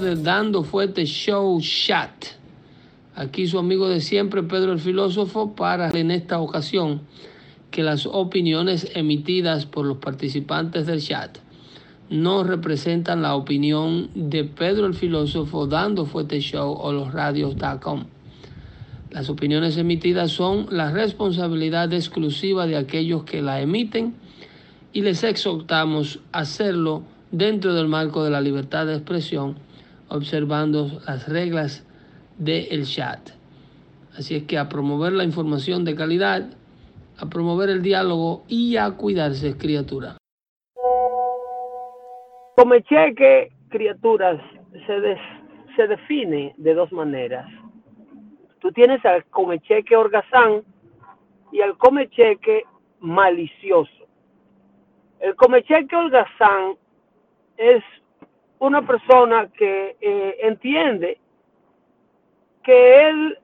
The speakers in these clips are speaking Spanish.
Del Dando Fuerte Show Chat. Aquí su amigo de siempre, Pedro el Filósofo, para en esta ocasión que las opiniones emitidas por los participantes del chat no representan la opinión de Pedro el Filósofo, Dando Fuerte Show o los radios.com. Las opiniones emitidas son la responsabilidad exclusiva de aquellos que la emiten y les exhortamos a hacerlo dentro del marco de la libertad de expresión, observando las reglas del chat. Así es que a promover la información de calidad, a promover el diálogo y a cuidarse, criatura. Comecheque, criaturas, se, se define de dos maneras. Tú tienes al comecheque orgazán y al comecheque malicioso. El comecheque holgazán es una persona que eh, entiende que él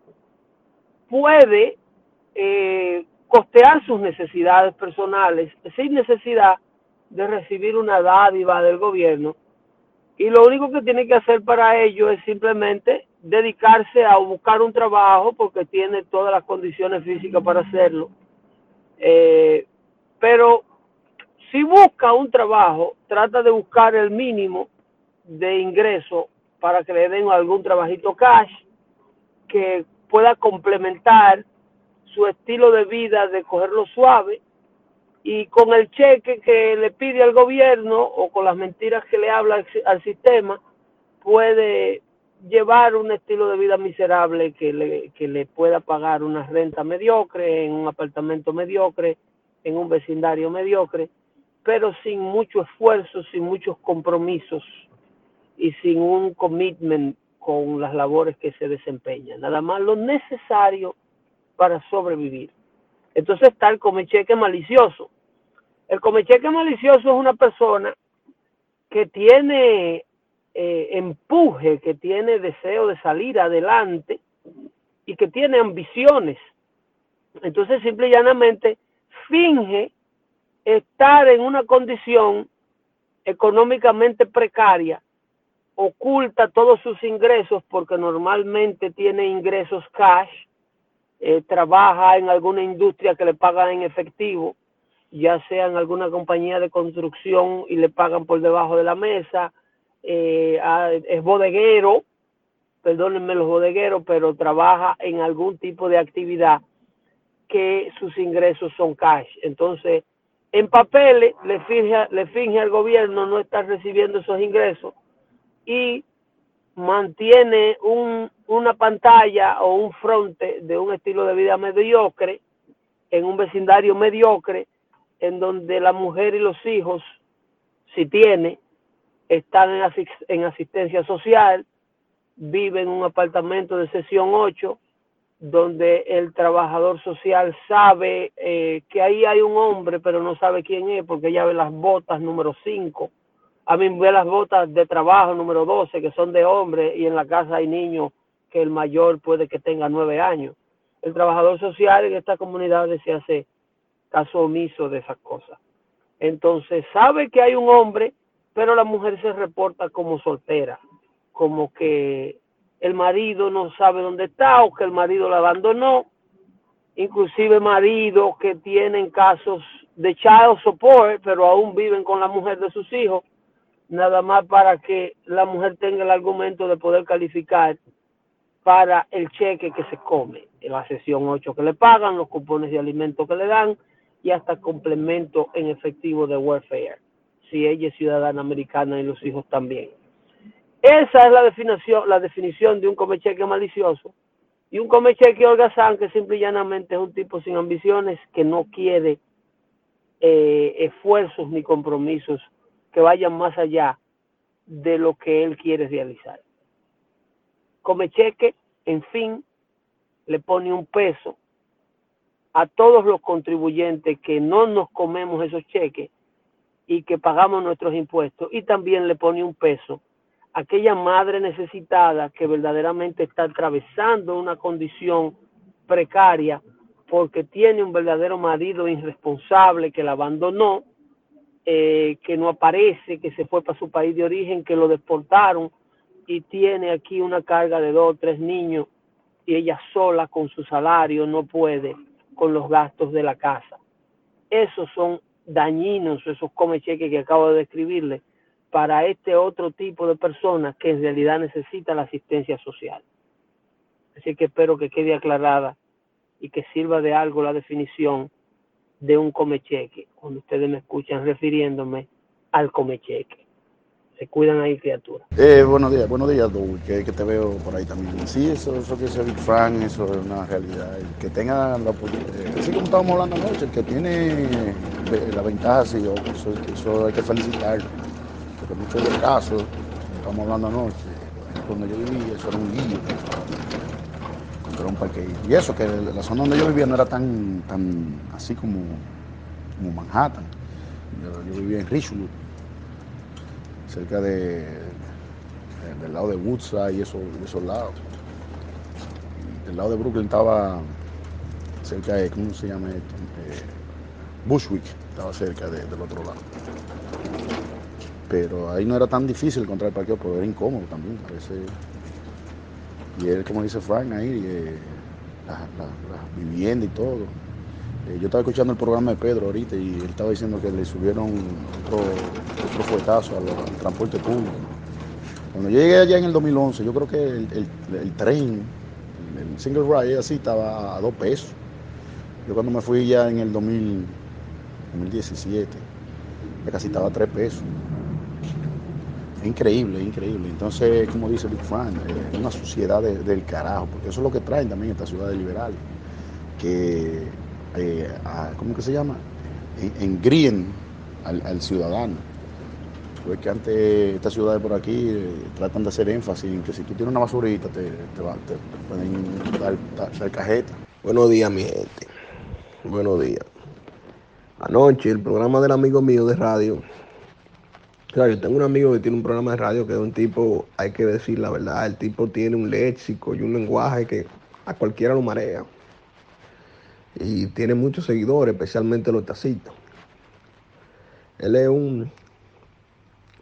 puede eh, costear sus necesidades personales sin necesidad de recibir una dádiva del gobierno y lo único que tiene que hacer para ello es simplemente dedicarse a buscar un trabajo porque tiene todas las condiciones físicas para hacerlo. Eh, pero si busca un trabajo, trata de buscar el mínimo de ingreso para que le den algún trabajito cash que pueda complementar su estilo de vida de cogerlo suave y con el cheque que le pide al gobierno o con las mentiras que le habla al sistema puede llevar un estilo de vida miserable que le, que le pueda pagar una renta mediocre en un apartamento mediocre, en un vecindario mediocre pero sin mucho esfuerzo, sin muchos compromisos y sin un commitment con las labores que se desempeñan. Nada más lo necesario para sobrevivir. Entonces está el comecheque malicioso. El comecheque malicioso es una persona que tiene eh, empuje, que tiene deseo de salir adelante y que tiene ambiciones. Entonces simple y llanamente finge estar en una condición económicamente precaria, oculta todos sus ingresos porque normalmente tiene ingresos cash, eh, trabaja en alguna industria que le pagan en efectivo, ya sea en alguna compañía de construcción y le pagan por debajo de la mesa, eh, es bodeguero, perdónenme los bodegueros, pero trabaja en algún tipo de actividad que sus ingresos son cash. Entonces, en papeles le finge, le finge al gobierno no estar recibiendo esos ingresos y mantiene un, una pantalla o un fronte de un estilo de vida mediocre en un vecindario mediocre en donde la mujer y los hijos, si tiene, están en, en asistencia social, vive en un apartamento de sesión 8, donde el trabajador social sabe eh, que ahí hay un hombre, pero no sabe quién es, porque ella ve las botas número 5, a mí ve las botas de trabajo número 12, que son de hombre, y en la casa hay niños que el mayor puede que tenga nueve años. El trabajador social en esta comunidad se hace caso omiso de esas cosas. Entonces sabe que hay un hombre, pero la mujer se reporta como soltera, como que el marido no sabe dónde está o que el marido la abandonó, inclusive maridos que tienen casos de child support, pero aún viven con la mujer de sus hijos, nada más para que la mujer tenga el argumento de poder calificar para el cheque que se come, en la sesión 8 que le pagan, los cupones de alimento que le dan y hasta complemento en efectivo de welfare, si ella es ciudadana americana y los hijos también. Esa es la definición, la definición de un comecheque malicioso. Y un comecheque holgazán que simple y llanamente es un tipo sin ambiciones que no quiere eh, esfuerzos ni compromisos que vayan más allá de lo que él quiere realizar. Comecheque, en fin, le pone un peso a todos los contribuyentes que no nos comemos esos cheques y que pagamos nuestros impuestos y también le pone un peso aquella madre necesitada que verdaderamente está atravesando una condición precaria porque tiene un verdadero marido irresponsable que la abandonó eh, que no aparece, que se fue para su país de origen, que lo deportaron y tiene aquí una carga de dos o tres niños y ella sola con su salario no puede con los gastos de la casa. Esos son dañinos, esos come cheques que acabo de describirle, para este otro tipo de personas que en realidad necesita la asistencia social. Así que espero que quede aclarada y que sirva de algo la definición de un comecheque, cuando ustedes me escuchan refiriéndome al comecheque. Se cuidan ahí, criaturas. Eh, buenos días, buenos días, Dou, que, te veo por ahí también. Sí, eso, eso que sea Big Frank, eso es una realidad. El que tenga la eh, así como estábamos hablando anoche, el que tiene la ventaja, sí, eso, eso hay que felicitarlo. Porque muchos de los casos, estamos hablando anoche, cuando yo vivía, eso era un lío era un parque. Y eso, que la zona donde yo vivía no era tan, tan así como, Manhattan. Yo, vivía en Richmond, cerca de, del lado de Woodside y esos, esos lados. del lado de Brooklyn estaba cerca de, ¿cómo se llama esto? Eh, Bushwick, estaba cerca del otro lado. Pero ahí no era tan difícil encontrar el parqueo, pero era incómodo también. A veces y él, como dice Frank, ahí, eh, las la, viviendas y todo. Eh, yo estaba escuchando el programa de Pedro ahorita y él estaba diciendo que le subieron otro, otro fuetazo al, transporte público. Cuando yo llegué allá en el 2011, yo creo que el, tren, el, single ride así, estaba a dos pesos. Yo cuando me fui ya en el 2017, ya casi estaba a tres pesos increíble, increíble. Entonces, como dice Big Frank, es una sociedad del carajo, porque eso es lo que traen también estas ciudades liberales, que, eh, ¿cómo que se llama? Engríen al, ciudadano. Pues que antes estas ciudades por aquí eh, tratan de hacer énfasis en que si tú tienes una basurita te, pueden dar, dar cajeta. Buenos días, mi gente. Buenos días. Anoche el programa del amigo mío de radio Claro, yo tengo un amigo que tiene un programa de radio que es un tipo, hay que decir la verdad, el tipo tiene un léxico y un lenguaje que a cualquiera lo marea. Y tiene muchos seguidores, especialmente los tacitos. Él es un,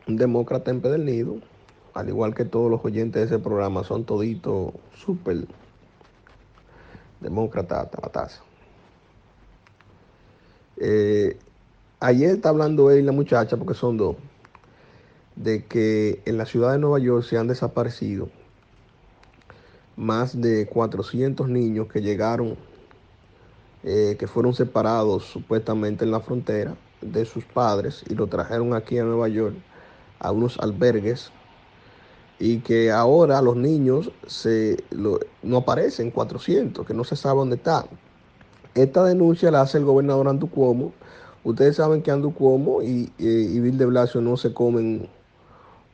un demócrata en Pedernillo, al igual que todos los oyentes de ese programa, son toditos súper demócratas. Eh, ayer está hablando él y la muchacha, porque son dos de que en la ciudad de Nueva York se han desaparecido más de 400 niños que llegaron, eh, que fueron separados supuestamente en la frontera de sus padres y lo trajeron aquí a Nueva York a unos albergues y que ahora los niños se, no aparecen 400, que no se sabe dónde están. Esta denuncia la hace el gobernador Andu Cuomo. Ustedes saben que Andu Cuomo y, y, y Bill de Blasio no se comen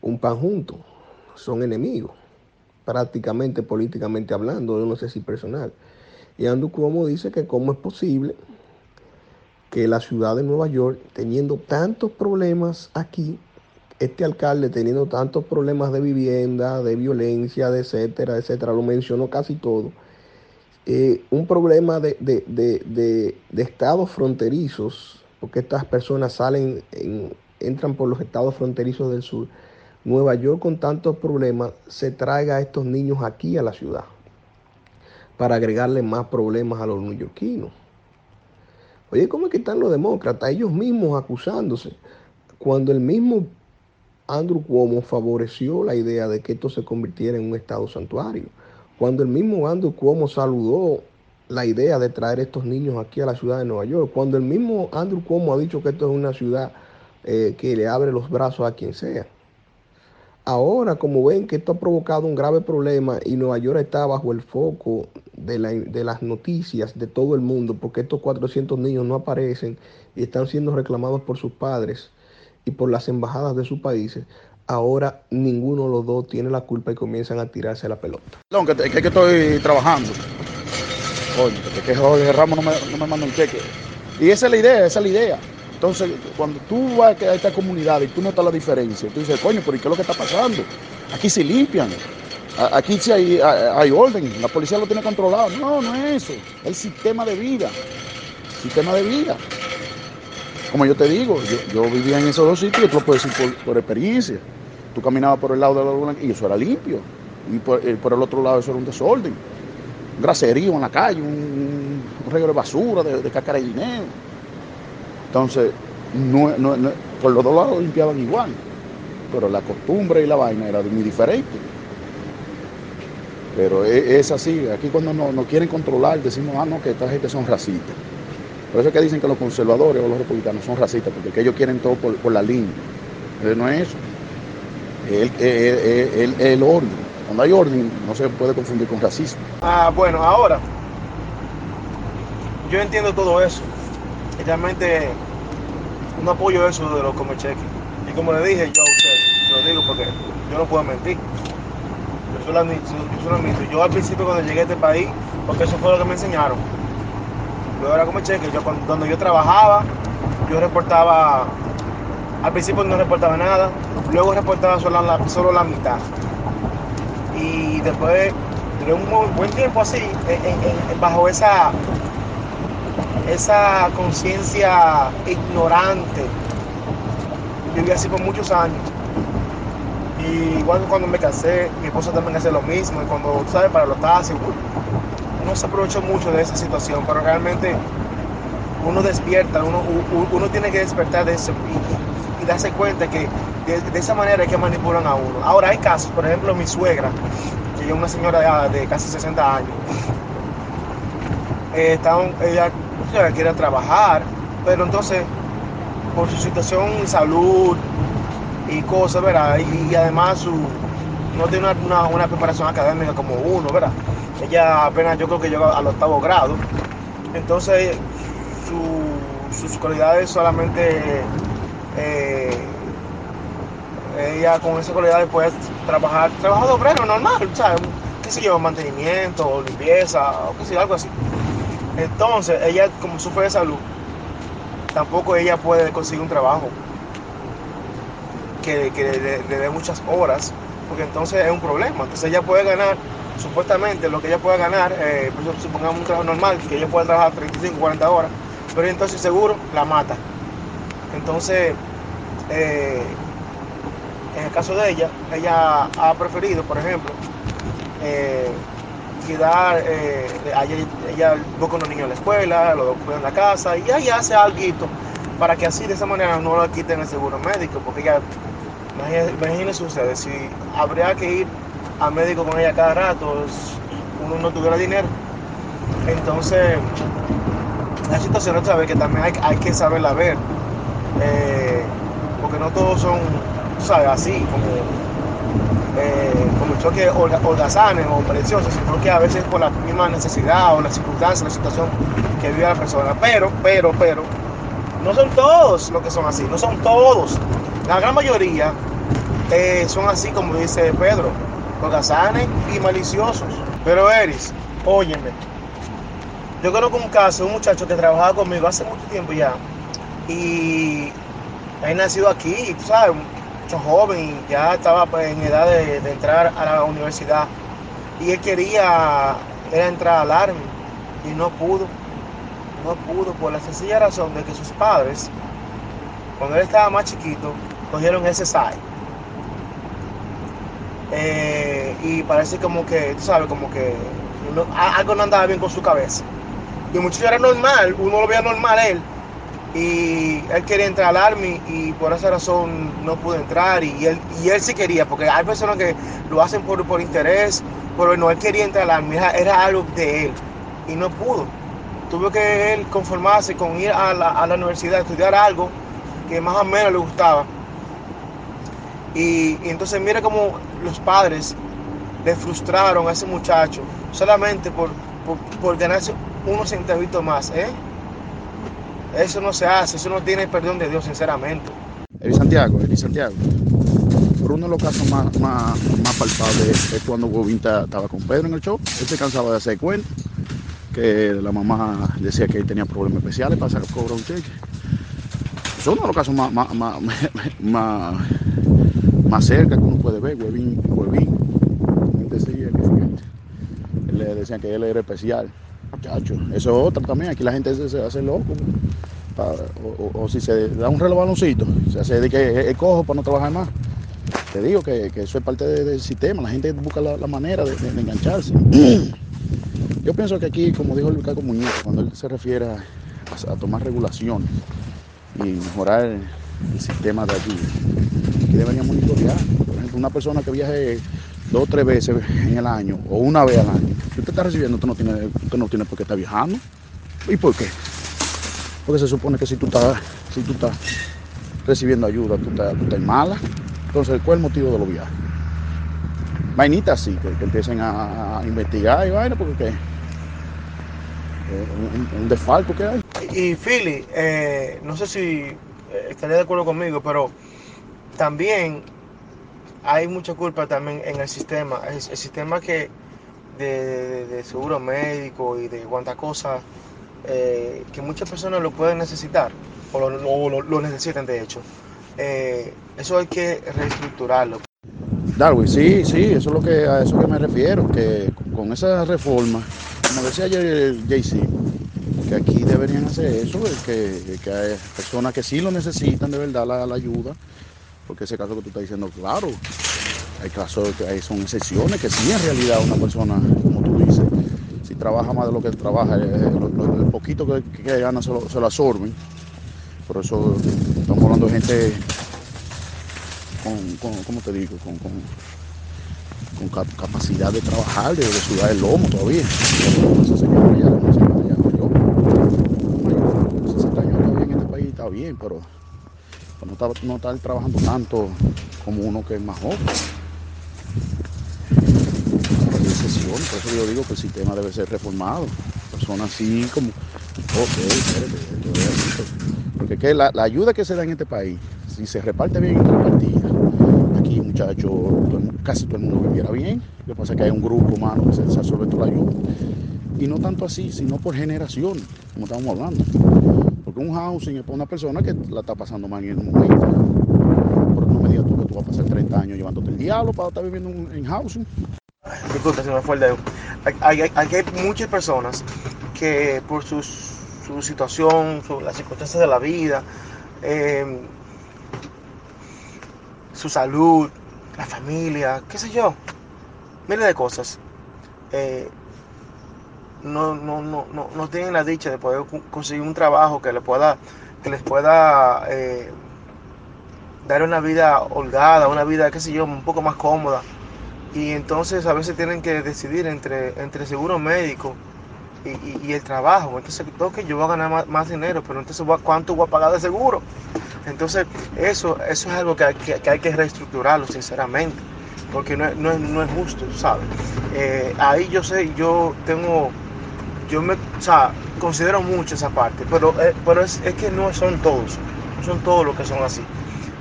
un pan junto, son enemigos, prácticamente políticamente hablando, yo no sé si personal. Y Andrew Cuomo dice que cómo es posible que la ciudad de Nueva York, teniendo tantos problemas aquí, este alcalde teniendo tantos problemas de vivienda, de violencia, de etcétera, etcétera, lo mencionó casi todo, eh, un problema de, de, estados fronterizos, porque estas personas salen, entran por los estados fronterizos del sur, Nueva York con tantos problemas se traiga a estos niños aquí a la ciudad para agregarle más problemas a los neoyorquinos. Oye, ¿cómo es que están los demócratas? Ellos mismos acusándose. Cuando el mismo Andrew Cuomo favoreció la idea de que esto se convirtiera en un estado santuario. Cuando el mismo Andrew Cuomo saludó la idea de traer estos niños aquí a la ciudad de Nueva York. Cuando el mismo Andrew Cuomo ha dicho que esto es una ciudad eh, que le abre los brazos a quien sea. Ahora, como ven que esto ha provocado un grave problema y Nueva York está bajo el foco de, las noticias de todo el mundo, porque estos 400 niños no aparecen y están siendo reclamados por sus padres y por las embajadas de sus países, ahora ninguno de los dos tiene la culpa y comienzan a tirarse la pelota. Que, que, que estoy trabajando. Oye, que, que Ramos no me, no me manda un cheque. Y esa es la idea, esa es la idea. Entonces, cuando tú vas a esta comunidad y tú notas la diferencia, tú dices, coño, pero ¿y qué es lo que está pasando? Aquí se limpian, aquí sí hay, orden, la policía lo tiene controlado. No, no es eso, es el sistema de vida, sistema de vida. como yo te digo, yo, vivía en esos dos sitios, y tú lo puedes decir por, experiencia. Tú caminabas por el lado de la luna y eso era limpio. Y por, eh, el otro lado eso era un desorden. Un graserío en la calle, un, un de basura, de, de de dinero. Entonces, por los dos lados limpiaban igual. Pero la costumbre y la vaina era muy diferente. Pero e, es, así, aquí cuando nos quieren controlar decimos, ah, no, que esta gente son racistas. Por eso es que dicen que los conservadores o los republicanos son racistas, porque ellos quieren todo por, la línea. Pero no es eso. Es el, el, orden. Cuando hay orden no se puede confundir con racismo. Ah, bueno, ahora, yo entiendo todo eso. Realmente no apoyo eso de los comecheques. Y como le dije yo a usted, se lo digo porque yo no puedo mentir. Yo solamente, yo, yo al principio cuando llegué a este país, porque eso fue lo que me enseñaron luego era como cheque. Yo cuando yo trabajaba, yo reportaba, al principio no reportaba nada, luego reportaba solo la, solo la mitad. Y después duré un buen tiempo así, bajo esa, esa conciencia ignorante. Viví así por muchos años. Y igual cuando me casé, mi esposa también hace lo mismo. Y cuando, ¿sabes? Para los taxis, no se aprovechó mucho de esa situación, pero realmente uno despierta, uno, uno tiene que despertar de eso y, darse cuenta que de, esa manera es que manipulan a uno. Ahora hay casos, por ejemplo, mi suegra, que es una señora de, casi 60 años, eh, ella, quiere trabajar, pero entonces por su situación de salud y cosas, ¿verdad? Y, además su, no tiene una, una preparación académica como uno, ¿verdad? Ella apenas yo creo que llegó al octavo grado. Entonces sus cualidades solamente eh, ella con esas cualidades puede trabajar, trabajo de obrero normal, ¿sabes? qué sé yo, mantenimiento, limpieza, o qué sé algo así. Entonces, ella como sufre de salud, tampoco ella puede conseguir un trabajo que, le dé muchas horas, porque entonces es un problema. Entonces ella puede ganar supuestamente lo que ella pueda ganar, eh, pues, supongamos un trabajo normal, que ella pueda trabajar 35, 40 horas, pero entonces seguro la mata. Entonces, eh, en el caso de ella, ella ha preferido, por ejemplo, eh, cuidar, eh, ella, busca unos niños en la escuela, lo cuida en la casa y ella hace algo para que así de esa manera no lo quiten el seguro médico, porque ella, imagínense ustedes, si habría que ir a médico con ella cada rato, uno no tuviera dinero. Entonces, la situación otra vez que también hay, que saberla ver, eh, porque no todos son, ¿sabes? Así, como, eh, como choque holgazanes o preciosos, sino que a veces por la misma necesidad o la circunstancia, la situación que vive la persona. Pero, pero, pero, no son todos los que son así, no son todos. La gran mayoría eh, son así como dice Pedro holgazanes y maliciosos. Pero Eris, óyeme, yo conozco un caso un muchacho que trabajaba conmigo hace mucho tiempo ya. Y él nacido aquí, tú sabes, mucho joven, ya estaba pues, en edad de, entrar a la universidad. Y él quería entrar al Army y no pudo. No pudo por la sencilla razón de que sus padres, cuando él estaba más chiquito, cogieron ese site eh, y parece como que, tú sabes, como que algo no andaba bien con su cabeza. Y mucho era normal, uno lo veía normal él. Y él quería entrar al Army y por esa razón no pudo entrar. Y él, y él sí quería, porque hay personas que lo hacen por, por interés, pero no, él quería entrar al Army, era, algo de él. Y no pudo. Tuvo que él conformarse con ir a la, a la universidad estudiar algo que más o menos le gustaba y, entonces mira cómo los padres le frustraron a ese muchacho solamente por, por, ganarse unos centavitos más. ¿eh? Eso no se hace, eso no tiene perdón de Dios, sinceramente. Eli Santiago, Eli Santiago. Por uno de los casos más, más, más palpables es cuando Bobín estaba con Pedro en el show. Él se cansaba de hacer cuenta que la mamá decía que él tenía problemas especiales para cobrar un cheque. Es uno de los casos más, más, más, más cerca que uno puede ver, Huevín, Huevín. Decía que, le decían que él era especial. Muchacho, eso es otra también. Aquí la gente se, hace loco. o, si se da un reloj baloncito, se hace de que es cojo para no trabajar más. Te digo que, eso es parte del sistema, la gente busca la, manera de, engancharse. Yo pienso que aquí, como dijo Luis Carlos Muñoz, cuando él se refiere a, tomar regulaciones y mejorar el, sistema de aquí, deberían monitorear. Por ejemplo, una persona que viaje dos o tres veces en el año o una vez al año, si usted está recibiendo, usted no tiene, usted no tiene por qué estar viajando. ¿Y por qué? Porque se supone que si tú estás, si tú estás recibiendo ayuda, tú estás, tú mala. Entonces, ¿cuál es el motivo de los viajes? Vainitas sí, que, empiecen a, investigar y vaina, porque ¿qué? Un, un, desfalco que hay. Y Philly, eh, no sé si eh, estaría de acuerdo conmigo, pero también hay mucha culpa también en el sistema. El, sistema que de, seguro médico y de cuántas cosas eh, que muchas personas lo pueden necesitar o lo, lo, necesitan de hecho. Eh, eso hay que reestructurarlo. Darwin, sí, sí, eso es lo que, a eso que me refiero, que con esa reforma, como decía ayer JC, que aquí deberían hacer eso, que, hay personas que sí lo necesitan de verdad la ayuda, porque ese caso que tú estás diciendo, claro, hay casos que son excepciones, que sí en realidad una persona, como tú dices, si trabaja más de lo que trabaja, el, eh, poquito que, gana se lo, absorben. Por eso estamos hablando de gente con, ¿cómo te digo? Con, con, capacidad de trabajar, de, sudar el lomo todavía. Ya, esa señora ya mayor, mayor, 60 años todavía en este país está bien, pero no está, no está trabajando tanto como uno que es más joven por eso yo digo que el sistema debe ser reformado. Personas así como, ok, espérate, porque que la, ayuda que se da en este país, si se reparte bien entre partidas, aquí muchachos, casi todo el mundo viviera bien, lo que pasa es que hay un grupo humano que se, absorbe toda la ayuda. Y no tanto así, sino por generación, como estamos hablando. Porque un housing es para una persona que la está pasando mal en un momento. Pero no me digas tú que tú vas a pasar 30 años llevándote el diablo para estar viviendo en housing. Disculpa, se me fue el dedo. Hay, hay, muchas personas que por su situación, las circunstancias de la vida, em, su salud, la familia, qué sé yo, miles de cosas, eh, no, no, no, no, tienen la dicha de poder conseguir un trabajo que les pueda, que les pueda eh, dar una vida holgada, una vida, qué sé yo, un poco más cómoda y entonces a veces tienen que decidir entre, entre seguro médico y, el trabajo. Entonces, que yo voy a ganar más, dinero, pero entonces ¿cuánto voy a pagar de seguro? Entonces, eso, eso es algo que hay que, hay que reestructurarlo, sinceramente, porque no, no, no es justo, ¿sabes? Eh, ahí yo sé, yo tengo, yo me, o sea, considero mucho esa parte, pero, eh, pero es, es, que no son todos, no son todos los que son así.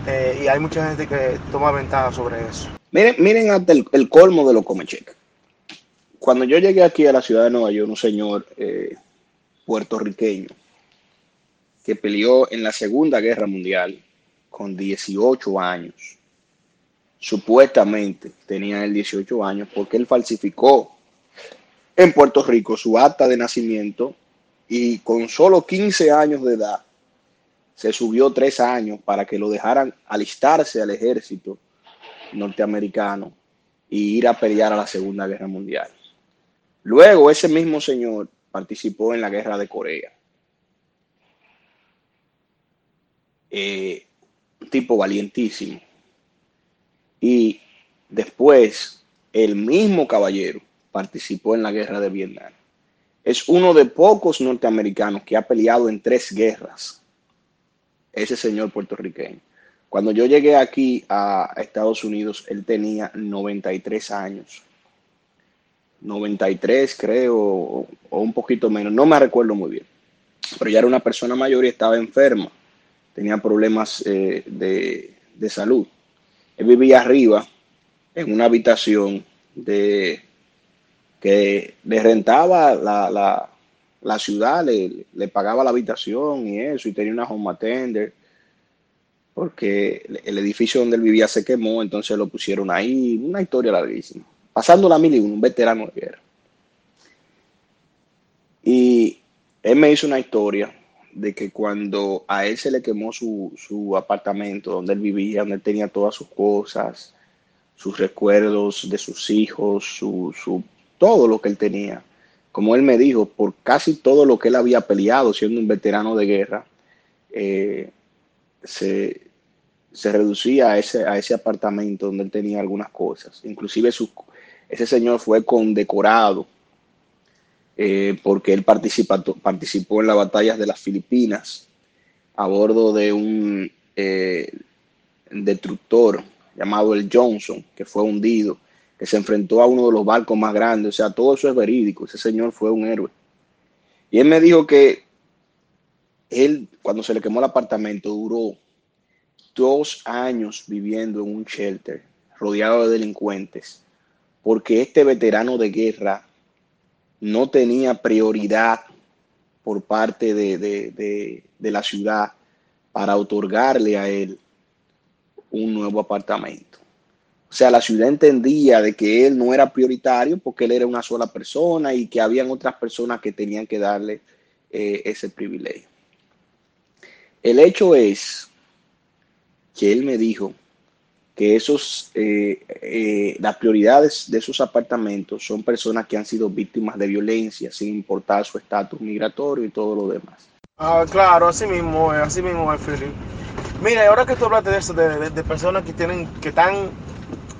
Eh, y hay mucha gente que toma ventaja sobre eso. Miren, miren hasta el, colmo de los comecheques. Cuando yo llegué aquí a la ciudad de Nueva York, un señor eh, puertorriqueño que peleó en la Segunda Guerra Mundial con 18 años. Supuestamente tenía él 18 años porque él falsificó en Puerto Rico su acta de nacimiento y con solo 15 años de edad se subió tres años para que lo dejaran alistarse al ejército norteamericano y ir a pelear a la Segunda Guerra Mundial. Luego ese mismo señor participó en la Guerra de Corea. Eh, un tipo valientísimo. Y después el mismo caballero participó en la Guerra de Vietnam. Es uno de pocos norteamericanos que ha peleado en tres guerras. Ese señor puertorriqueño. Cuando yo llegué aquí a Estados Unidos, él tenía 93 años. 93 creo, o un poquito menos, no me recuerdo muy bien. Pero ya era una persona mayor y estaba enferma. Tenía problemas eh, de, salud. Él vivía arriba en una habitación de que le rentaba la, ciudad, le, le, pagaba la habitación y eso, y tenía una home attender porque el edificio donde él vivía se quemó, entonces lo pusieron ahí, una historia larguísima. Pasando la mil y un veterano de guerra. Y él me hizo una historia de que cuando a él se le quemó su, su apartamento donde él vivía, donde él tenía todas sus cosas, sus recuerdos de sus hijos, su, su, todo lo que él tenía. Como él me dijo, por casi todo lo que él había peleado siendo un veterano de guerra, eh, se, se, reducía a ese, a ese apartamento donde él tenía algunas cosas. Inclusive su, ese señor fue condecorado eh, porque él participó en las batallas de las Filipinas a bordo de un eh, destructor llamado el Johnson, que fue hundido, que se enfrentó a uno de los barcos más grandes. O sea, todo eso es verídico. Ese señor fue un héroe. Y él me dijo que él, cuando se le quemó el apartamento, duró dos años viviendo en un shelter, rodeado de delincuentes, porque este veterano de guerra no tenía prioridad por parte de, de, de, la ciudad para otorgarle a él un nuevo apartamento. O sea, la ciudad entendía de que él no era prioritario porque él era una sola persona y que habían otras personas que tenían que darle eh, ese privilegio. El hecho es que él me dijo que esos, eh, eh, las prioridades de esos apartamentos son personas que han sido víctimas de violencia, sin importar su estatus migratorio y todo lo demás. Ah, claro, así mismo, así mismo Philip. Mira, ahora que tú hablaste de eso, de, de, personas que tienen, que están,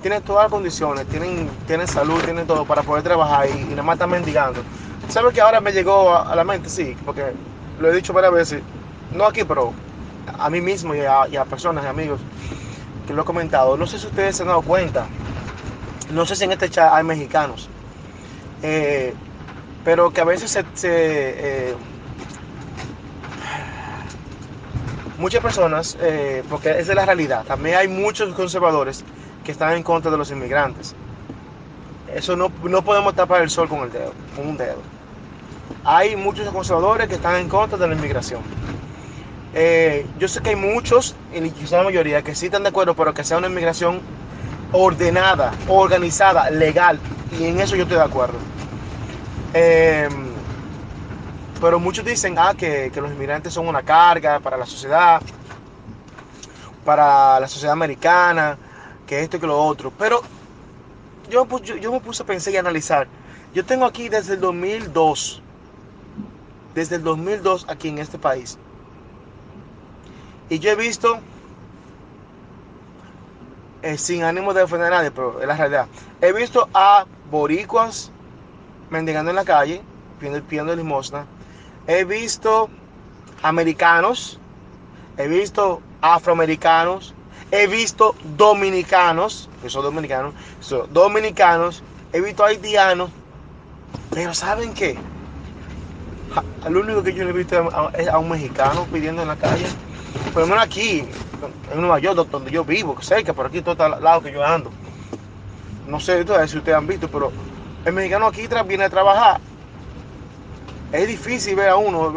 tienen todas las condiciones, tienen, tienen salud, tienen todo para poder trabajar y, y nada más están mendigando. ¿Sabes que ahora me llegó a, la mente? Sí, porque lo he dicho varias veces, no aquí, pero a mí mismo y a, y a personas y amigos que lo he comentado, no sé si ustedes se han dado cuenta, no sé si en este chat hay mexicanos, eh, pero que a veces se, eh, muchas personas, eh, porque es de la realidad, también hay muchos conservadores que están en contra de los inmigrantes. Eso no, no podemos tapar el sol con el dedo, con un dedo. Hay muchos conservadores que están en contra de la inmigración. Eh, yo sé que hay muchos, y quizá la mayoría, que sí están de acuerdo, pero que sea una inmigración ordenada, organizada, legal. Y en eso yo estoy de acuerdo. Eh, pero muchos dicen ah, que, que, los inmigrantes son una carga para la sociedad, para la sociedad americana, que esto y que lo otro. Pero yo, yo, yo me puse a pensar y a analizar. Yo tengo aquí desde el 2002, desde el 2002 aquí en este país. Y yo he visto, eh, sin ánimo de ofender a nadie, pero es la realidad, he visto a boricuas mendigando en la calle, pidiendo, pidiendo limosna. He visto americanos, he visto afroamericanos, he visto dominicanos, que son dominicanos, son dominicanos, he visto haitianos, pero ¿saben qué? Lo único que yo le he visto es a un mexicano pidiendo en la calle por lo menos aquí, en Nueva York, donde yo vivo, cerca, por aquí, todo el lado que yo ando. No sé si ustedes han visto, pero el mexicano aquí viene a trabajar. Es difícil ver a uno.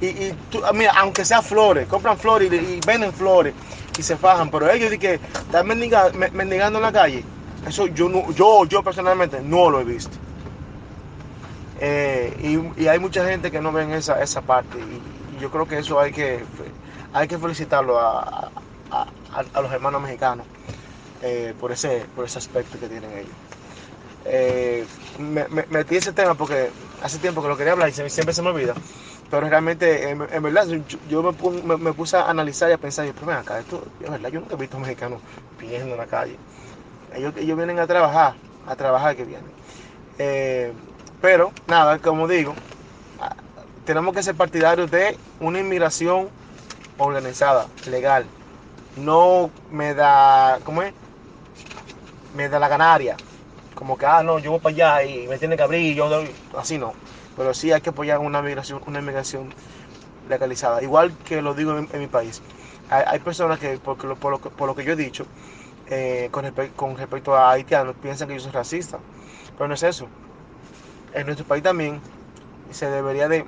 Y, y mira, aunque sea flores, compran flores y, venden flores y se fajan, pero ellos dicen que están mendigando, en la calle. Eso yo, yo, yo personalmente no lo he visto. Eh, y, hay mucha gente que no ven esa, esa parte. Y, yo creo que eso hay que hay que felicitarlo a, a, los hermanos mexicanos eh, por, ese, por ese aspecto que tienen ellos. Eh, me, metí ese tema porque hace tiempo que lo quería hablar y siempre se me olvida. Pero realmente, en, en verdad, yo me, puse a analizar y a pensar, pero ven acá, esto, es verdad, yo nunca he visto mexicanos pidiendo en la calle. Ellos, ellos vienen a trabajar, a trabajar que vienen. Eh, pero, nada, como digo, tenemos que ser partidarios de una inmigración organizada, legal. No me da, ¿cómo es? Me da la canaria. Como que, ah, no, yo voy para allá y me tiene que abrir y yo doy, así no. Pero sí hay que apoyar una migración, una migración legalizada. Igual que lo digo en, mi país. Hay, hay, personas que, por, por, lo, por, lo, que yo he dicho, eh, con, con, respecto a haitianos, piensan que yo soy racista. Pero no es eso. En nuestro país también se debería de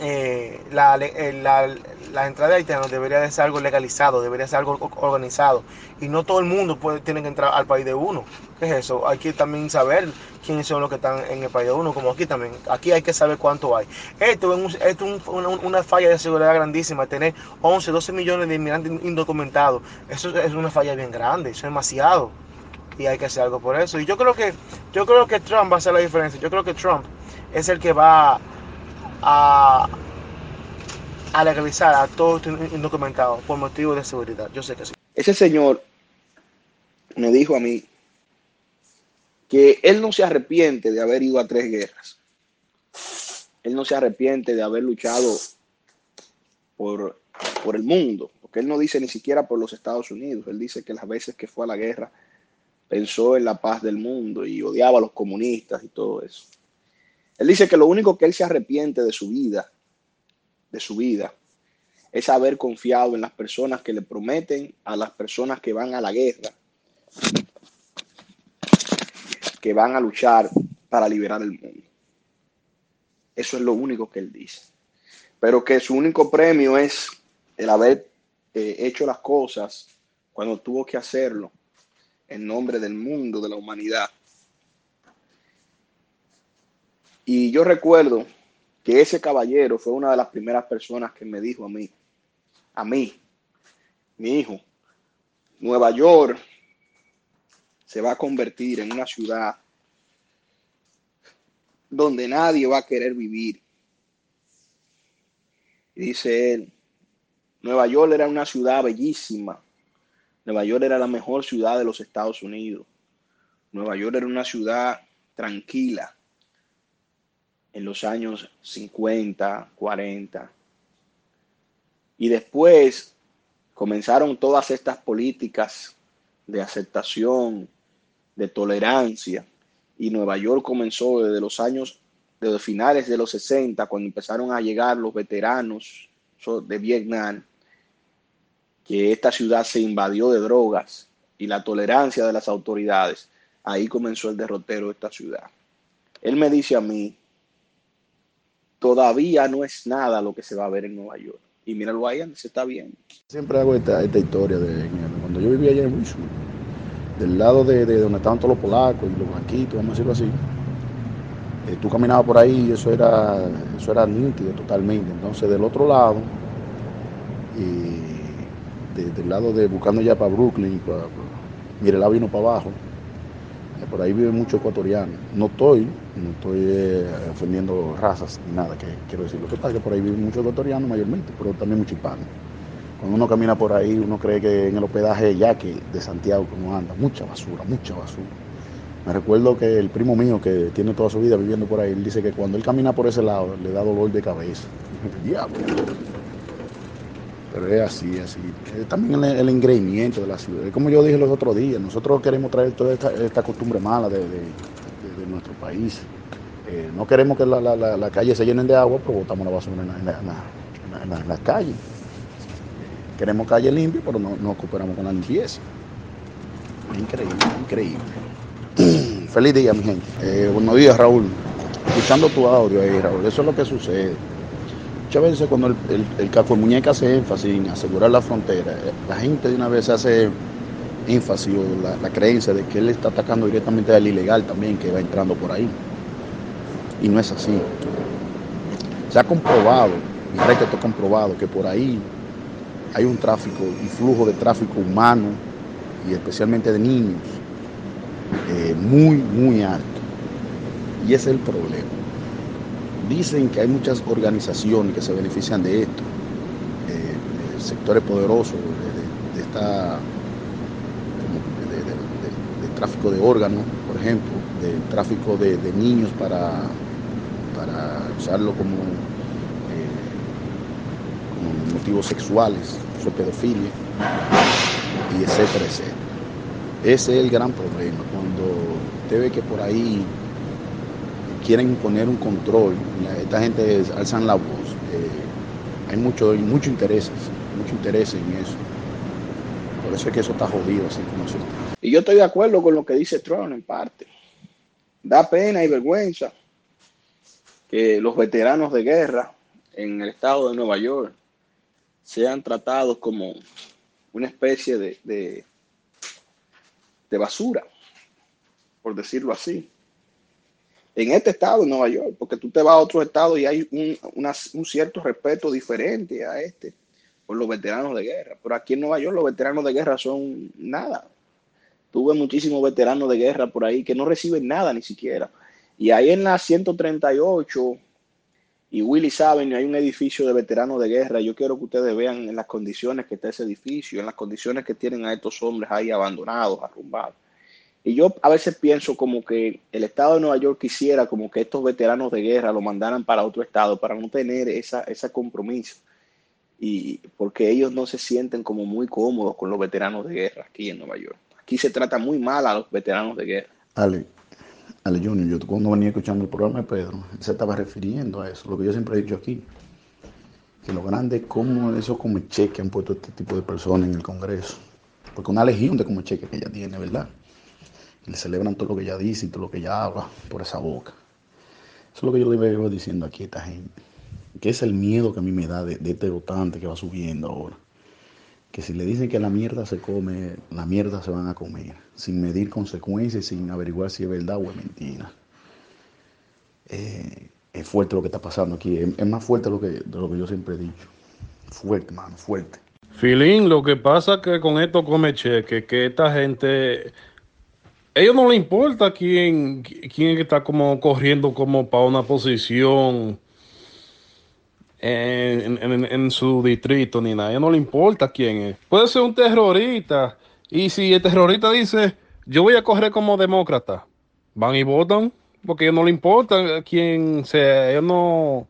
eh, la, eh, la, la, entrada de haitianos debería de ser algo legalizado, debería ser algo organizado. Y no todo el mundo puede, tiene que entrar al país de uno. ¿Qué es eso? Hay que también saber quiénes son los que están en el país de uno, como aquí también. Aquí hay que saber cuánto hay. Esto es, esto es una, falla de seguridad grandísima, tener 11, 12 millones de inmigrantes indocumentados. Eso es una falla bien grande, eso es demasiado. Y hay que hacer algo por eso. Y yo creo que, yo creo que Trump va a hacer la diferencia. Yo creo que Trump es el que va a, a legalizar a todos indocumentados por motivos de seguridad. Yo sé que sí. Ese señor me dijo a mí que él no se arrepiente de haber ido a tres guerras. Él no se arrepiente de haber luchado por, por el mundo, porque él no dice ni siquiera por los Estados Unidos. Él dice que las veces que fue a la guerra pensó en la paz del mundo y odiaba a los comunistas y todo eso. Él dice que lo único que él se arrepiente de su vida, de su vida, es haber confiado en las personas que le prometen a las personas que van a la guerra, que van a luchar para liberar el mundo. Eso es lo único que él dice. Pero que su único premio es el haber eh, hecho las cosas cuando tuvo que hacerlo en nombre del mundo, de la humanidad. Y yo recuerdo que ese caballero fue una de las primeras personas que me dijo a mí, a mí, mi hijo, Nueva York se va a convertir en una ciudad donde nadie va a querer vivir. dice él, Nueva York era una ciudad bellísima. Nueva York era la mejor ciudad de los Estados Unidos. Nueva York era una ciudad tranquila, en los años 50, 40. Y después comenzaron todas estas políticas de aceptación, de tolerancia. Y Nueva York comenzó desde los años, desde finales de los 60, cuando empezaron a llegar los veteranos de Vietnam, que esta ciudad se invadió de drogas y la tolerancia de las autoridades. Ahí comenzó el derrotero de esta ciudad. Él me dice a mí, todavía no es nada lo que se va a ver en Nueva York. Y míralo ahí, se está viendo. Siempre hago esta, historia de cuando yo vivía allá en Wilson, del lado de, donde estaban todos los polacos y los blanquitos, vamos a decirlo así. Eh, tú caminabas por ahí y eso era, eso era nítido totalmente. Entonces del otro lado, y del lado de buscando ya para Brooklyn, para, mire, la vino para abajo, por ahí vive mucho ecuatoriano. No estoy, no estoy eh, ofendiendo razas ni nada, que quiero decir. Lo que pasa es que por ahí vive mucho ecuatoriano mayormente, pero también mucho hispano. Cuando uno camina por ahí, uno cree que en el hospedaje ya que de Santiago como anda, mucha basura, mucha basura. Me recuerdo que el primo mío que tiene toda su vida viviendo por ahí, él dice que cuando él camina por ese lado le da dolor de cabeza. Diablo. Pero es así, así. también el, el, de la ciudad. Como yo dije los otros días, nosotros queremos traer toda esta, costumbre mala de, nuestro país. Eh, no queremos que las la, calles se llenen de agua, pero botamos la basura en, las calles. Queremos calles limpias, pero no, no cooperamos con la limpieza. Increíble, increíble. Feliz día, mi gente. Eh, buenos días, Raúl. Escuchando tu audio ahí, Raúl. Eso es lo que sucede muchas veces cuando el, el, caco de muñeca hace énfasis en asegurar la frontera, eh, la gente de una vez hace énfasis o la, creencia de que él está atacando directamente al ilegal también que va entrando por ahí. Y no es así. Se ha comprobado, y que está comprobado, que por ahí hay un tráfico y flujo de tráfico humano y especialmente de niños eh, muy, muy alto. Y ese es el problema. Dicen que hay muchas organizaciones que se benefician de esto, eh, sectores poderosos de, esta tráfico de órganos, por ejemplo, de tráfico de, niños para, para usarlo como, eh, como motivos sexuales, su pedofilia, y etcétera, etcétera. Ese es el gran problema, cuando usted ve que por ahí quieren poner un control, esta gente alzan la voz. Eh, hay mucho, mucho interés, mucho interés en eso. Por eso es que eso está jodido, así como eso Y yo estoy de acuerdo con lo que dice Trump en parte. Da pena y vergüenza que los veteranos de guerra en el estado de Nueva York sean tratados como una especie de, de, basura, por decirlo así. En este estado, de Nueva York, porque tú te vas a otro estado y hay un, un cierto respeto diferente a este por los veteranos de guerra. Pero aquí en Nueva York los veteranos de guerra son nada. Tuve muchísimos veteranos de guerra por ahí que no reciben nada ni siquiera. Y ahí en la 138 y Willy saben, hay un edificio de veteranos de guerra. Yo quiero que ustedes vean en las condiciones que está ese edificio, en las condiciones que tienen a estos hombres ahí abandonados, arrumbados. Y yo a veces pienso como que el estado de Nueva York quisiera como que estos veteranos de guerra lo mandaran para otro estado para no tener esa, ese compromiso. Y porque ellos no se sienten como muy cómodos con los veteranos de guerra aquí en Nueva York. Aquí se trata muy mal a los veteranos de guerra. Ale, Ale Junior, yo cuando venía escuchando el programa de Pedro, se estaba refiriendo a eso, lo que yo siempre he dicho aquí, que lo grande es cómo eso como cheque han puesto este tipo de personas en el Congreso, porque una legión de como cheque que ella tiene, ¿verdad? Y le celebran todo lo que ella dice y todo lo que ella habla por esa boca. Eso es lo que yo le veo diciendo aquí a esta gente, que es el miedo que a mí me da de, de este votante que va subiendo ahora que si le dicen que la mierda se come, la mierda se van a comer, sin medir consecuencias, sin averiguar si es verdad o es mentira. Eh, es fuerte lo que está pasando aquí, es, más fuerte lo que, de lo que yo siempre he dicho. Fuerte, mano, fuerte. Filín, lo que pasa que con esto come cheque, que esta gente, ellos no le importa quién, quién está como corriendo como para una posición en, su distrito ni nada. No le importa quién es. Puede ser un terrorista. Y si el terrorista dice, yo voy a correr como demócrata, van y votan, porque a ellos no le importa quién sea. Ellos no,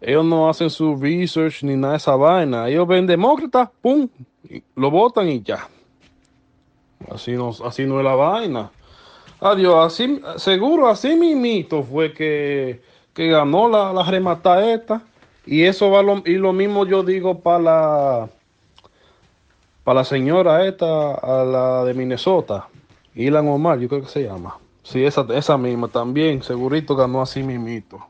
ellos no hacen su research ni nada de esa vaina. Ellos ven demócrata, pum, lo votan y ya. Así no, así no es la vaina. Adiós, así, seguro así mismito fue que, que ganó la, la remata esta. Y eso va lo, y lo mismo yo digo para la para la señora esta, a la de Minnesota, Ilan Omar, yo creo que se llama. Sí, esa, esa misma también, segurito ganó así mismito.